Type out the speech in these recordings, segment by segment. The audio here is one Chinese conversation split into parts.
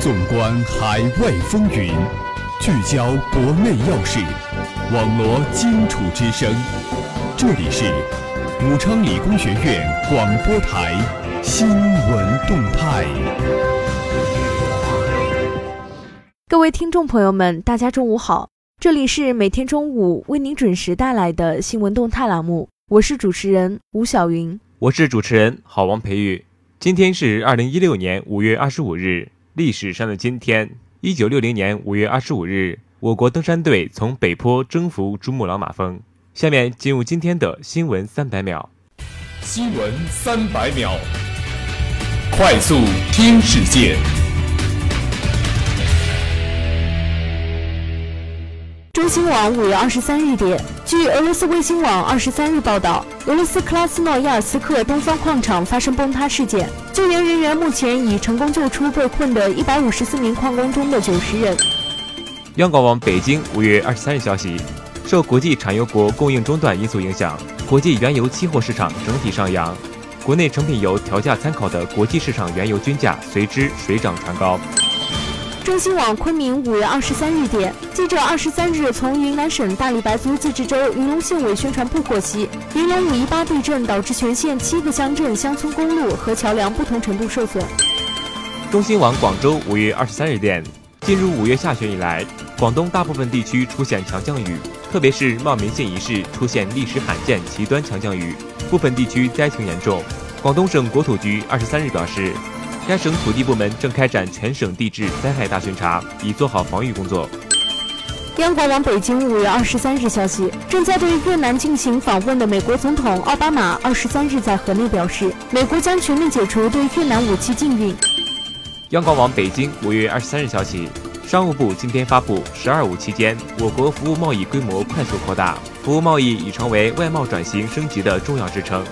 纵观海外风云，聚焦国内要事，网罗荆楚之声。这里是武昌理工学院广播台新闻动态。各位听众朋友们，大家中午好，这里是每天中午为您准时带来的新闻动态栏目，我是主持人吴晓云，我是主持人郝王培育。今天是二零一六年五月二十五日。历史上的今天，一九六零年五月二十五日，我国登山队从北坡征服珠穆朗玛峰。下面进入今天的新闻三百秒。新闻三百秒，快速听世界。中新网五月二十三日电，据俄罗斯卫星网二十三日报道，俄罗斯克拉斯诺亚尔斯克东方矿场发生崩塌事件。救援人员目前已成功救出被困的一百五十四名矿工中的九十人。央广网北京五月二十三日消息，受国际产油国供应中断因素影响，国际原油期货市场整体上扬，国内成品油调价参考的国际市场原油均价随之水涨船高。中新网昆明五月二十三日电，记者二十三日从云南省大理白族自治州云龙县委宣传部获悉，云龙五一八地震导致全县七个乡镇乡村公路和桥梁不同程度受损。中新网广州五月二十三日电，进入五月下旬以来，广东大部分地区出现强降雨，特别是茂名县一市出现历史罕见极端强降雨，部分地区灾情严重。广东省国土局二十三日表示。该省土地部门正开展全省地质灾害大巡查，以做好防御工作。央广网北京五月二十三日消息，正在对越南进行访问的美国总统奥巴马二十三日在河内表示，美国将全面解除对越南武器禁运。央广网北京五月二十三日消息，商务部今天发布“十二五”期间，我国服务贸易规模快速扩大，服务贸易已成为外贸转型升级的重要支撑。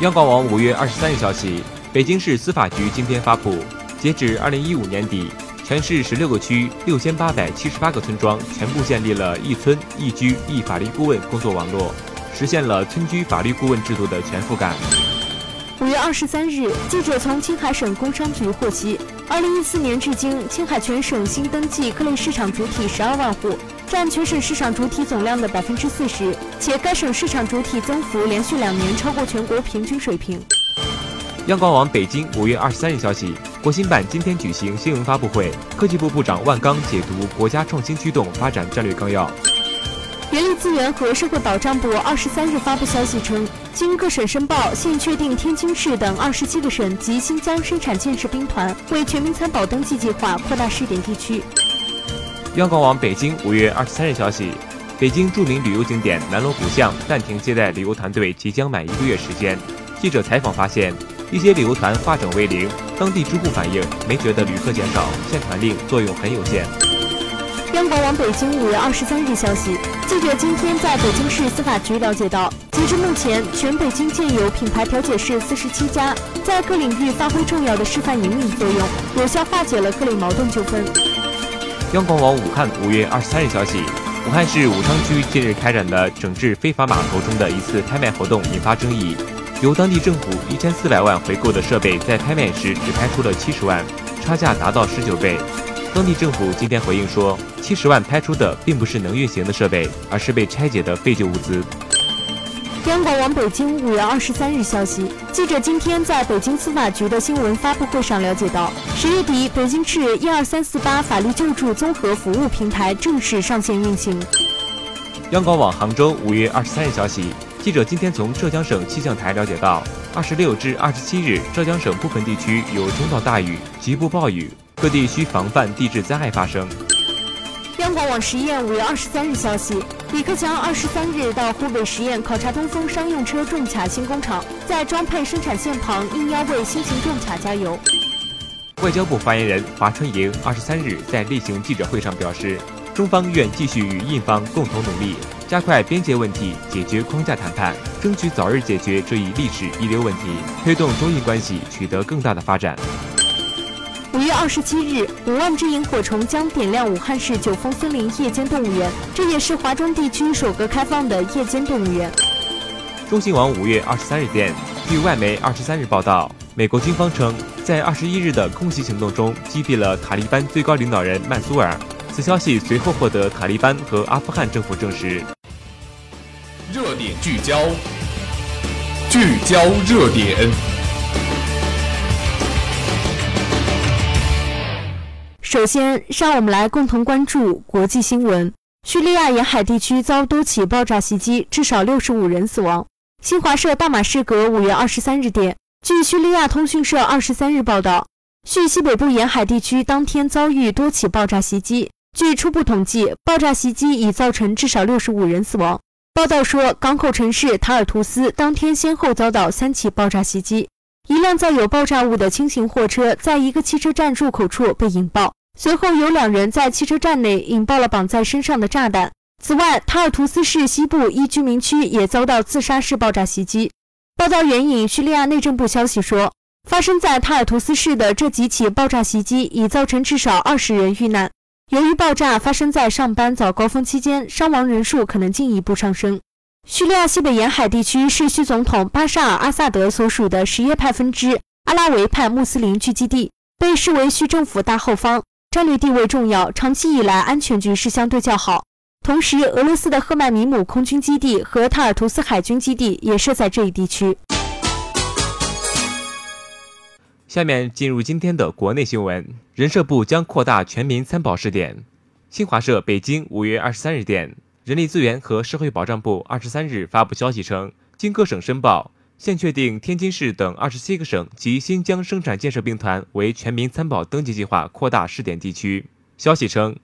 央广网五月二十三日消息。北京市司法局今天发布，截止二零一五年底，全市十六个区六千八百七十八个村庄全部建立了一村一居一法律顾问工作网络，实现了村居法律顾问制度的全覆盖。五月二十三日，记者从青海省工商局获悉，二零一四年至今，青海全省新登记各类市场主体十二万户，占全省市场主体总量的百分之四十，且该省市场主体增幅连续两年超过全国平均水平。央广网北京五月二十三日消息，国新办今天举行新闻发布会，科技部部长万钢解读国家创新驱动发展战略纲要。人力资源和社会保障部二十三日发布消息称，经各省申报，现确定天津市等二十七个省及新疆生产建设兵团为全民参保登记计划扩大试点地区。央广网北京五月二十三日消息，北京著名旅游景点南锣鼓巷暂停接待旅游团队，即将满一个月时间。记者采访发现。一些旅游团化整为零，当地住户反映没觉得旅客减少，限团令作用很有限。央广网北京五月二十三日消息，记者今天在北京市司法局了解到，截至目前，全北京建有品牌调解室四十七家，在各领域发挥重要的示范引领作用，有效化解了各类矛盾纠纷。央广网武汉五月二十三日消息，武汉市武昌区近日开展的整治非法码头中的一次拍卖活动引发争议。由当地政府一千四百万回购的设备，在拍卖时只拍出了七十万，差价达到十九倍。当地政府今天回应说，七十万拍出的并不是能运行的设备，而是被拆解的废旧物资。央广网北京五月二十三日消息，记者今天在北京司法局的新闻发布会上了解到，十月底，北京市一二三四八法律救助综合服务平台正式上线运行。央广网杭州五月二十三日消息。记者今天从浙江省气象台了解到，二十六至二十七日，浙江省部分地区有中到大雨、局部暴雨，各地需防范地质灾害发生。央广网实验五月二十三日消息，李克强二十三日到湖北十堰考察东风商用车重卡新工厂，在装配生产线旁应邀为新型重卡加油。外交部发言人华春莹二十三日在例行记者会上表示，中方愿继续与印方共同努力。加快边界问题解决框架谈判，争取早日解决这一历史遗留问题，推动中印关系取得更大的发展。五月二十七日，五万只萤火虫将点亮武汉市九峰森林夜间动物园，这也是华中地区首个开放的夜间动物园。中新网五月二十三日电，据外媒二十三日报道，美国军方称，在二十一日的空袭行动中击毙了塔利班最高领导人曼苏尔。此消息随后获得塔利班和阿富汗政府证实。点聚焦，聚焦热点。首先，让我们来共同关注国际新闻。叙利亚沿海地区遭多起爆炸袭击，至少六十五人死亡。新华社大马士革五月二十三日电，据叙利亚通讯社二十三日报道，叙西北部沿海地区当天遭遇多起爆炸袭击。据初步统计，爆炸袭击已造成至少六十五人死亡。报道说，港口城市塔尔图斯当天先后遭到三起爆炸袭击。一辆载有爆炸物的轻型货车在一个汽车站入口处被引爆，随后有两人在汽车站内引爆了绑在身上的炸弹。此外，塔尔图斯市西部一居民区也遭到自杀式爆炸袭击。报道援引叙利亚内政部消息说，发生在塔尔图斯市的这几起爆炸袭击已造成至少二十人遇难。由于爆炸发生在上班早高峰期间，伤亡人数可能进一步上升。叙利亚西北沿海地区是叙总统巴沙尔·阿萨德所属的什叶派分支阿拉维派穆斯林聚集地，被视为叙政府大后方，战略地位重要，长期以来安全局势相对较好。同时，俄罗斯的赫麦米姆空军基地和塔尔图斯海军基地也设在这一地区。下面进入今天的国内新闻：人社部将扩大全民参保试点。新华社北京五月二十三日电。人力资源和社会保障部二十三日发布消息称，经各省申报，现确定天津市等二十七个省及新疆生产建设兵团为全民参保登记计划扩大试点地区。消息称，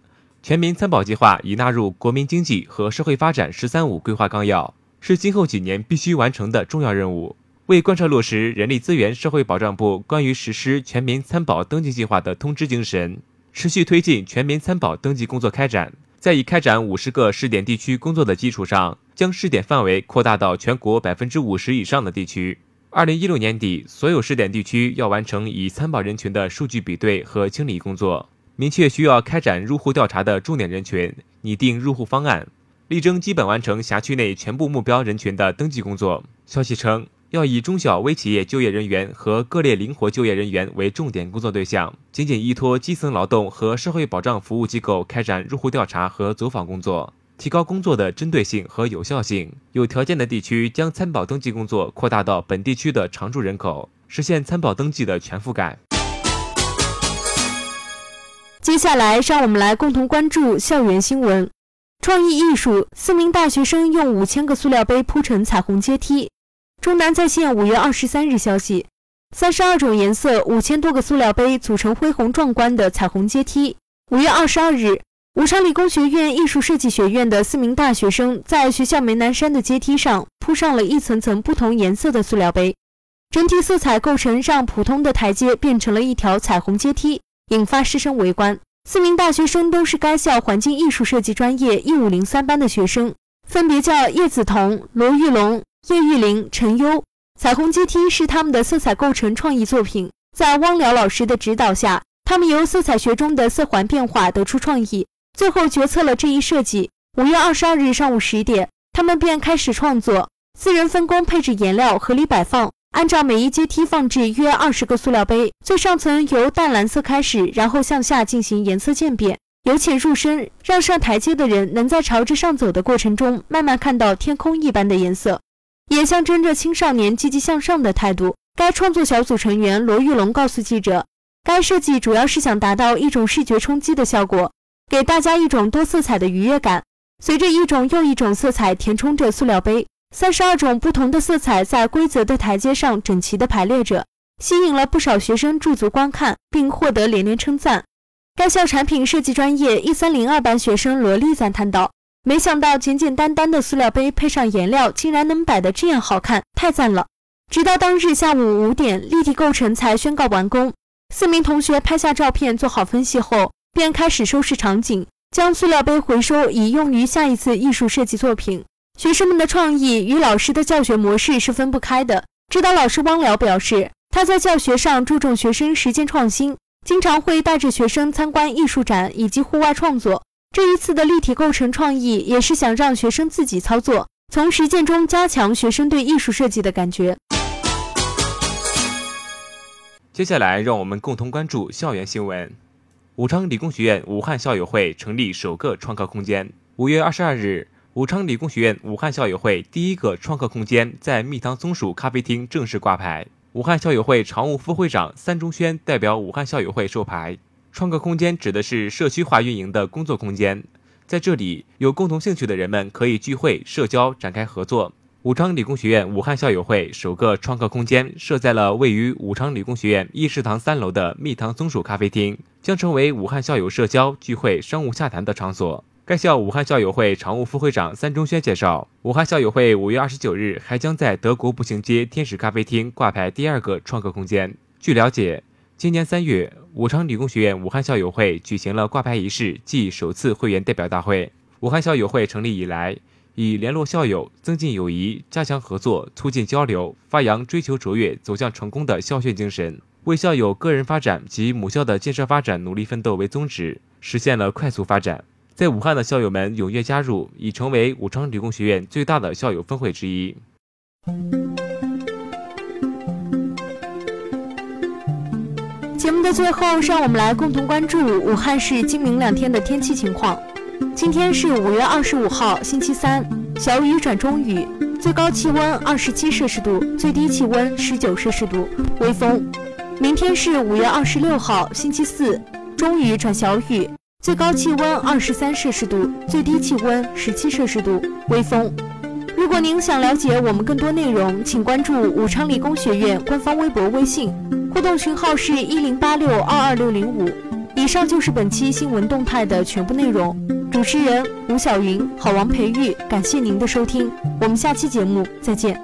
全民参保计划已纳入国民经济和社会发展“十三五”规划纲要，是今后几年必须完成的重要任务。为贯彻落实人力资源社会保障部关于实施全民参保登记计划的通知精神，持续推进全民参保登记工作开展。在已开展五十个试点地区工作的基础上，将试点范围扩大到全国百分之五十以上的地区。二零一六年底，所有试点地区要完成已参保人群的数据比对和清理工作，明确需要开展入户调查的重点人群，拟定入户方案，力争基本完成辖区内全部目标人群的登记工作。消息称。要以中小微企业就业人员和各类灵活就业人员为重点工作对象，紧紧依托基层劳动和社会保障服务机构开展入户调查和走访工作，提高工作的针对性和有效性。有条件的地区将参保登记工作扩大到本地区的常住人口，实现参保登记的全覆盖。接下来，让我们来共同关注校园新闻：创意艺术，四名大学生用五千个塑料杯铺成彩虹阶梯。中南在线五月二十三日消息，三十二种颜色、五千多个塑料杯组成恢宏壮观的彩虹阶梯。五月二十二日，武昌理工学院艺术设计学院的四名大学生在学校梅南山的阶梯上铺上了一层层不同颜色的塑料杯，整体色彩构成让普通的台阶变成了一条彩虹阶梯，引发师生围观。四名大学生都是该校环境艺术设计专业一五零三班的学生，分别叫叶子彤、罗玉龙。叶玉玲、陈优，彩虹阶梯是他们的色彩构成创意作品。在汪辽老师的指导下，他们由色彩学中的色环变化得出创意，最后决策了这一设计。五月二十二日上午十点，他们便开始创作。四人分工配置颜料，合理摆放，按照每一阶梯放置约二十个塑料杯。最上层由淡蓝色开始，然后向下进行颜色渐变，由浅入深，让上台阶的人能在朝着上走的过程中，慢慢看到天空一般的颜色。也象征着青少年积极向上的态度。该创作小组成员罗玉龙告诉记者，该设计主要是想达到一种视觉冲击的效果，给大家一种多色彩的愉悦感。随着一种又一种色彩填充着塑料杯，三十二种不同的色彩在规则的台阶上整齐地排列着，吸引了不少学生驻足观看，并获得连连称赞。该校产品设计专业一三零二班学生罗丽赞叹道。没想到简简单单的塑料杯配上颜料，竟然能摆得这样好看，太赞了！直到当日下午五点，立体构成才宣告完工。四名同学拍下照片，做好分析后，便开始收拾场景，将塑料杯回收，以用于下一次艺术设计作品。学生们的创意与老师的教学模式是分不开的。指导老师汪辽表示，他在教学上注重学生实践创新，经常会带着学生参观艺术展以及户外创作。这一次的立体构成创意，也是想让学生自己操作，从实践中加强学生对艺术设计的感觉。接下来，让我们共同关注校园新闻。武昌理工学院武汉校友会成立首个创客空间。五月二十二日，武昌理工学院武汉校友会第一个创客空间在蜜糖松鼠咖啡厅正式挂牌。武汉校友会常务副会长三中轩代表武汉校友会授牌。创客空间指的是社区化运营的工作空间，在这里有共同兴趣的人们可以聚会、社交、展开合作。武昌理工学院武汉校友会首个创客空间设在了位于武昌理工学院一食堂三楼的蜜糖松鼠咖啡厅，将成为武汉校友社交聚会、商务洽谈的场所。该校武汉校友会常务副会长三中轩介绍，武汉校友会五月二十九日还将在德国步行街天使咖啡厅挂牌第二个创客空间。据了解，今年三月，武昌理工学院武汉校友会举行了挂牌仪式暨首次会员代表大会。武汉校友会成立以来，以联络校友、增进友谊、加强合作、促进交流、发扬追求卓越、走向成功的校训精神，为校友个人发展及母校的建设发展努力奋斗为宗旨，实现了快速发展。在武汉的校友们踊跃加入，已成为武昌理工学院最大的校友分会之一。节目的最后，让我们来共同关注武汉市今明两天的天气情况。今天是五月二十五号，星期三，小雨转中雨，最高气温二十七摄氏度，最低气温十九摄氏度，微风。明天是五月二十六号，星期四，中雨转小雨，最高气温二十三摄氏度，最低气温十七摄氏度，微风。如果您想了解我们更多内容，请关注武昌理工学院官方微博、微信，互动群号是一零八六二二六零五。以上就是本期新闻动态的全部内容。主持人吴晓云，好王培育，感谢您的收听，我们下期节目再见。